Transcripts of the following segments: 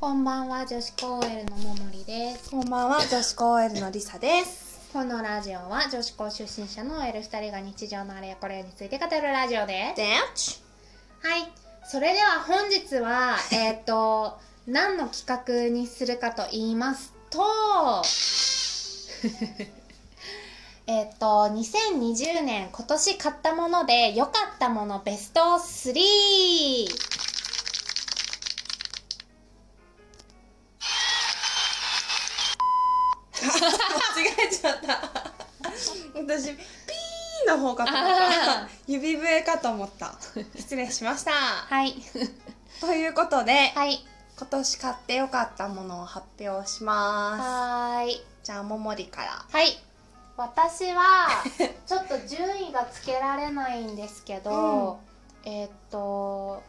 こんばんは、女子高 OL のももりです。こんばんは、女子高 OL のりさです。このラジオは女子高出身者の OL2 人が日常のあれやこれについて語るラジオです。はい。それでは本日は、えっと、何の企画にするかと言いますと、えっと、2020年今年買ったもので良かったものベスト 3! 私、ピーの方かと思っあた。指笛かと思った。失礼しました。はい。ということで、はい。今年買ってよかったものを発表しまはーい。す。じゃあ、ももりから。はい私は ちょっと順位がつけられないんですけど、えーっと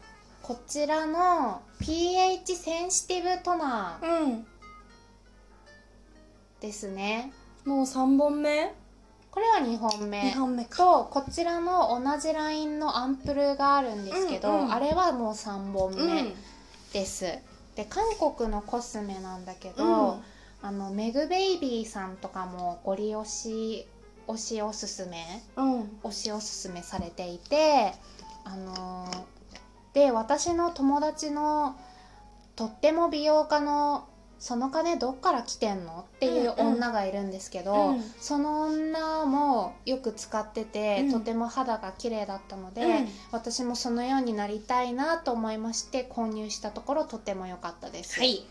こちらの pH センシティブトナーうん。ですねもう3本目？これは2本目 ?2 本目か。とこちらの同じラインのアンプルがあるんですけど、うんうんあれはもう3本うん。目です、で韓国のコスメなんだけど、うんあのメグベイビーさんとかもご利用し推しおすすめうん。推しおすすめされていてあのーで私の友達のとっても美容家のその金どっから来てんの？っていう女がいるんですけど、うん。その女もよく使ってて、うん。とても肌が綺麗だったので、うん。私もそのようになりたいなと思いまして購入したところとても良かったです。はい。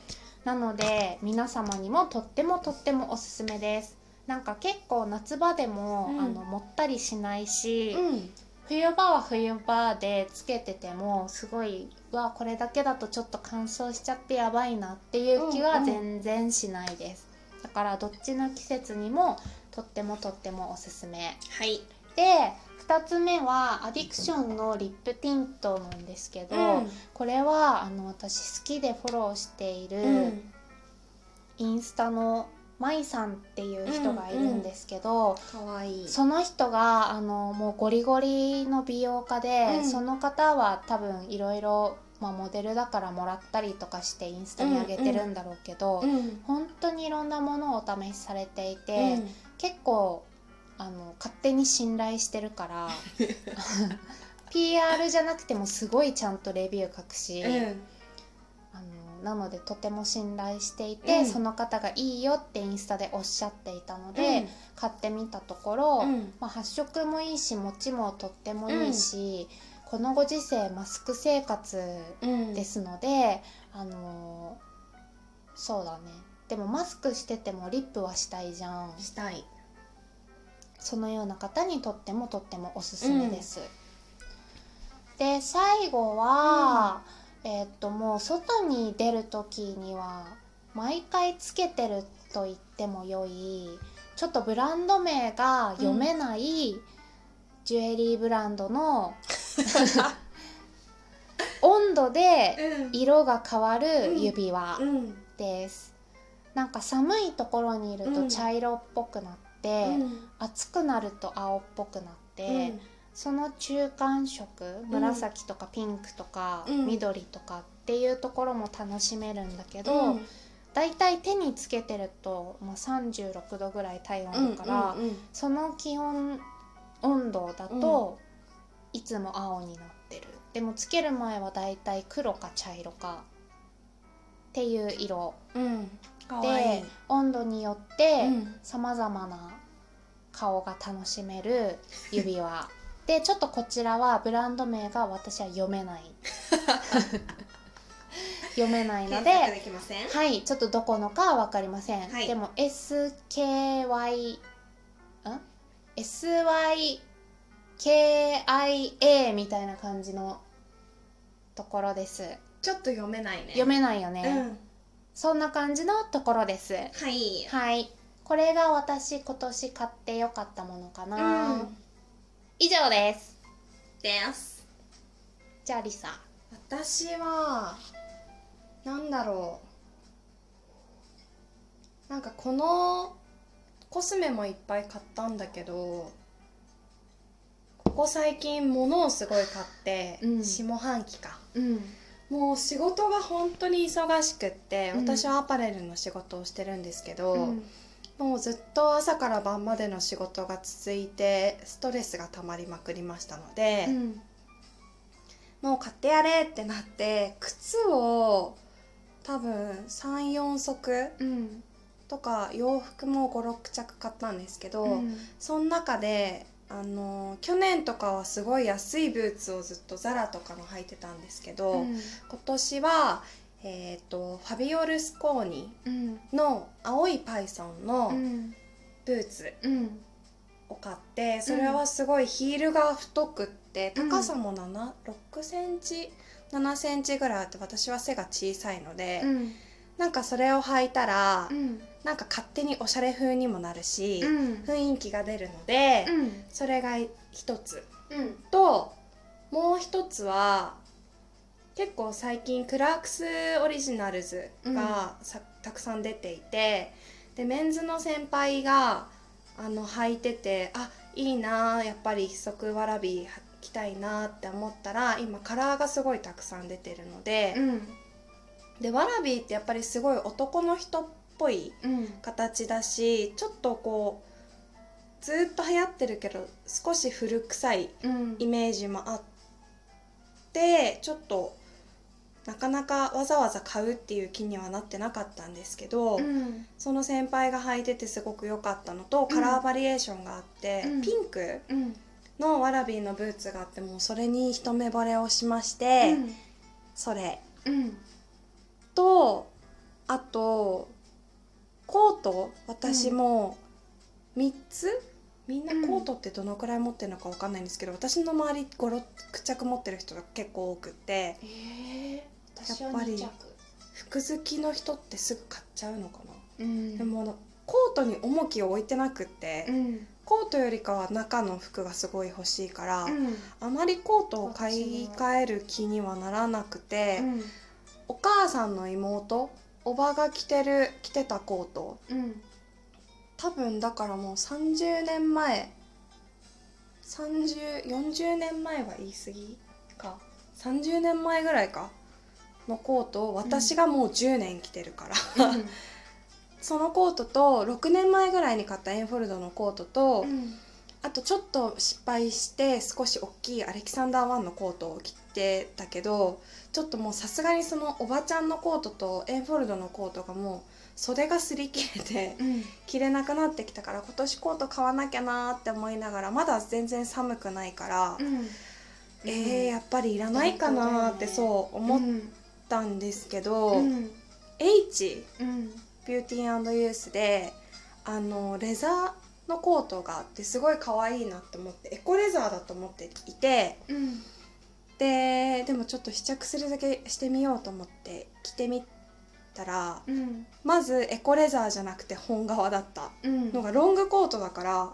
なので皆様にもとってもとってもおすすめです。なんか結構夏場でも、うん。あのもったりしないし、うん。冬場は冬場でつけててもすごいうわこれだけだとちょっと乾燥しちゃってやばいなっていう気はうんうん全然しないです、だからどっちの季節にもとってもとってもおすすめはい。で2つ目はアディクションのリップティントなんですけど、うんこれはあの私好きでフォローしている、うん。インスタのまいさんっていう人がいるんですけど、かわいい。その人があのもうゴリゴリの美容家で、うんその方は多分いろいろまあモデルだからもらったりとかしてインスタに上げてるんだろうけど、うん。本当にいろんなものをお試しされていて、うん結構あの勝手に信頼してるから PR じゃなくてもすごいちゃんとレビュー書くし。うん。なのでとても信頼していて、うん。その方がいいよってインスタでおっしゃっていたので、うん。買ってみたところ、うん。まあ、発色もいいし持ちもとってもいいし、このご時世マスク生活うん。ですので、あのそうだね。でもマスクしててもリップはしたいじゃん。したい。そのような方にとってもとってもおすすめです、で最後は、えーっともう外に出る時には毎回つけてると言っても良いちょっとブランド名が読めない、ジュエリーブランドの 温度でうん。色が変わる指輪うん。です、なんか寒いところにいるとうん。茶色っぽくなって、うん。暑くなると青っぽくなって、その中間色紫とかピンクとかうん。緑とかっていうところも楽しめるんだけど、うん。だいたい手につけてると、まあ、36度ぐらい体温だから、うんうんその気温温度だと、いつも青になってる。でもつける前はだいたい黒か茶色かっていう色。でい。温度によってうん。さまざまな顔が楽しめる指輪 でちょっとこちらはブランド名が私は読めない。読めないので検索できません？はいちょっとどこのかは分かりません、はい。でも SKY ん？SYKIA みたいな感じのところです。ちょっと読めないね。読めないよね、うん。そんな感じのところです。はい。はい。これが私今年買ってよかったものかな、うん以上です。です。じゃあリサ。私はなんだろう。なんかこのコスメもいっぱい買ったんだけどここ最近物をすごい買って、うん。下半期か。うん。もう仕事が本当に忙しくって、うん私はアパレルの仕事をしてるんですけど、うんもうずっと朝から晩までの仕事が続いてストレスが溜まりまくりましたので、うん。もう買ってやれってなって靴を多分34足うん。とか洋服も56着買ったんですけど、うん。その中であの去年とかはすごい安いブーツをずっとザラとかの履いてたんですけど、うん。今年は、えー、とファビオルスコーニうん。の青いパイソンのうんブーツうん。を買ってそれはすごいヒールが太くってうん。高さも7 6センチ7センチぐらいあって私は背が小さいので、うん。なんかそれを履いたら、うん。なんか勝手におしゃれ風にもなるし、うん。雰囲気が出るので、うん。それが一つ。うん。ともう一つは結構最近クラークスオリジナルズがさ、たくさん出ていてでメンズの先輩があの履いててあいいなやっぱり一足わらび履きたいなって思ったら今カラーがすごいたくさん出てるので、うん。でわらびってやっぱりすごい男の人っぽいうん。形だしちょっとこうずっと流行ってるけど少し古臭いうん。イメージもあってちょっとなかなかわざわざ買うっていう気にはなってなかったんですけど、うん。その先輩が履いててすごく良かったのとカラーバリエーションがあって、うん。ピンクうん。のワラビーのブーツがあってもうそれに一目惚れをしまして、それ。うん。とあとコート。私も3つ？みんなコートってどのくらい持ってるのかわかんないんですけど、私の周り56着持ってる人が結構多くって。ええ私はやっぱり2着。服好きの人ってすぐ買っちゃうのかな、うん。でもコートに重きを置いてなくって、うん。コートよりかは中の服がすごい欲しいから、うん。あまりコートを買い替える気にはならなくて、うん。お母さんの妹おばが着てる着てたコートうん。多分だからもう30年前3040年前は言い過ぎか。30年前ぐらいかのコートを私がもう10年着てるから、そのコートと6年前ぐらいに買ったエンフォルドのコートと、うん。あとちょっと失敗して少し大きいアレキサンダー1のコートを着てたけどちょっともうさすがにそのおばちゃんのコートとエンフォルドのコートがもう袖が擦り切れてうん。着れなくなってきたから今年コート買わなきゃなーって思いながらまだ全然寒くないから、うん。えー、やっぱりいらないかなーってそう思っうんたんですけど、うん。H うん。ビューティーユースであのレザーのコートがあってすごい可愛いなって思ってエコレザーだと思っていてうん。ででもちょっと試着するだけしてみようと思って着てみたらうん。まずエコレザーじゃなくて本革だったうん。のがロングコートだから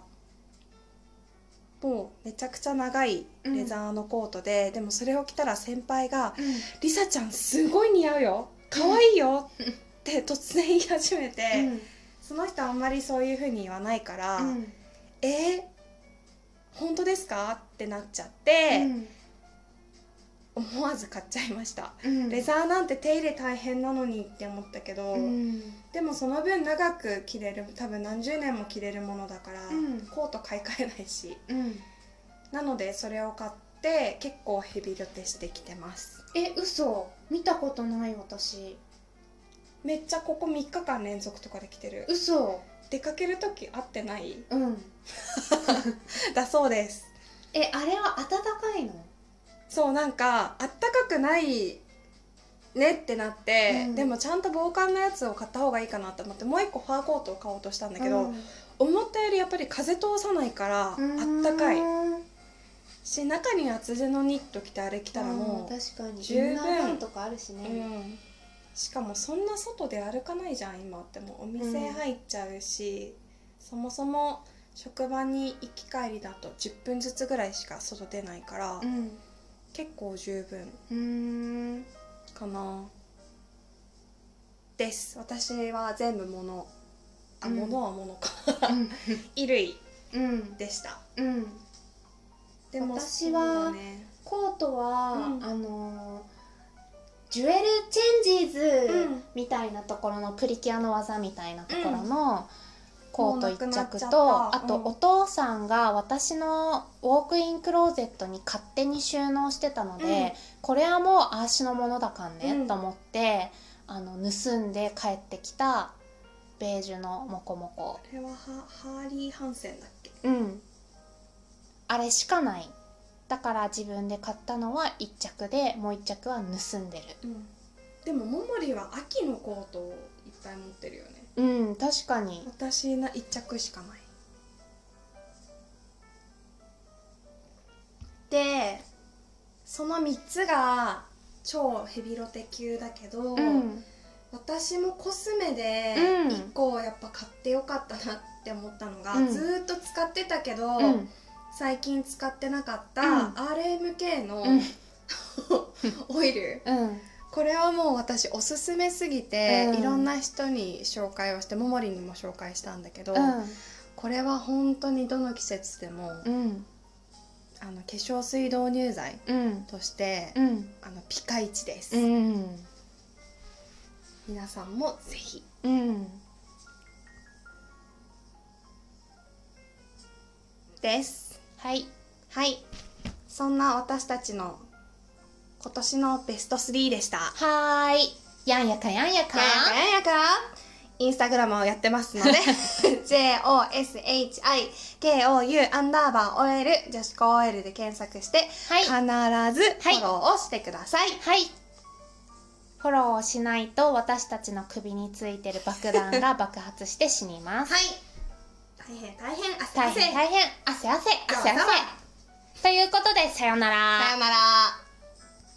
もうめちゃくちゃ長いレザーのコートで、でもそれを着たら先輩が「りさちゃんすごい似合うよ。可愛いよ」って突然言い始めて。うんその人あんまりそういうふうに言わないから「うん。えー本当ですか?」ってなっちゃって、思わず買っちゃいました、うん。レザーなんて手入れ大変なのにって思ったけど、うん。でもその分長く着れる多分何十年も着れるものだから、うん。コート買い替えないし。うん。なのでそれを買って結構ヘビロテしてきてます。え嘘。見たことない私。めっちゃここ3日間連続とかで着てる。嘘。出かける時会ってない？うん。だそうです。えあれは暖かいの？そうなんかあったかくないねってなって、うん。でもちゃんと防寒のやつを買った方がいいかなと思ってもう一個ファーコートを買おうとしたんだけど、うん。思ったよりやっぱり風通さないからあったかい。し中に厚手のニット着てあれ着たらもう十分。とかあるしう、ね。うん、しかもそんな外で歩かないじゃん今って。もうお店入っちゃうし、そもそも職場に行き帰りだと10分ずつぐらいしか外出ないから、うん結構十分うーんかな。です。私は全部物。あ、うん。物は物か。うん。衣類うん。でした。うん。でも私はね。コートは、うん。あのージュエルチェンジーズうん。みたいなところのプリキュアの技みたいなところのコート1もうなくなっ着とあとうん。お父さんが私のウォークインクローゼットに勝手に収納してたので、うん。これはもうあーしのものだかんね、うん。と思ってあの盗んで帰ってきたベージュのモコモコ。これはハハーリー・ハンセンだっけ？うん。あれしかない。だから自分で買ったのは1着でもう1着は盗んでる。うん。でもももりは秋のコートをいっぱい持ってるよねうん確かに。私な1着しかない。でその3つが超ヘビロテ級だけど、うん。私もコスメでうん。1個やっぱ買ってよかったなって思ったのが、うん。ずーっと使ってたけど、うん。最近使ってなかったうん。RMK のうん。オイル。うんこれはもう私おすすめすぎて、うん。いろんな人に紹介をしてももりにも紹介したんだけど、うこれは本当にどの季節でも、ん。あの化粧水導入剤うん。として、うん。あのピカイチです、うん。皆さんもぜひ。うん。です。はい。はい。そんな私たちの今年のベスト3でした。はーい。やんやかやんやか。ややかややか。インスタグラムをやってますので JOSHIKOU アンダーバー OL 女子高 OL で検索して、はい。必ずフォローをしてください、はい。フォローをしないと私たちの首についてる爆弾が 爆発して死にます。はい。大変大変汗汗。大変大変汗汗汗汗ということでさよなら。さよなら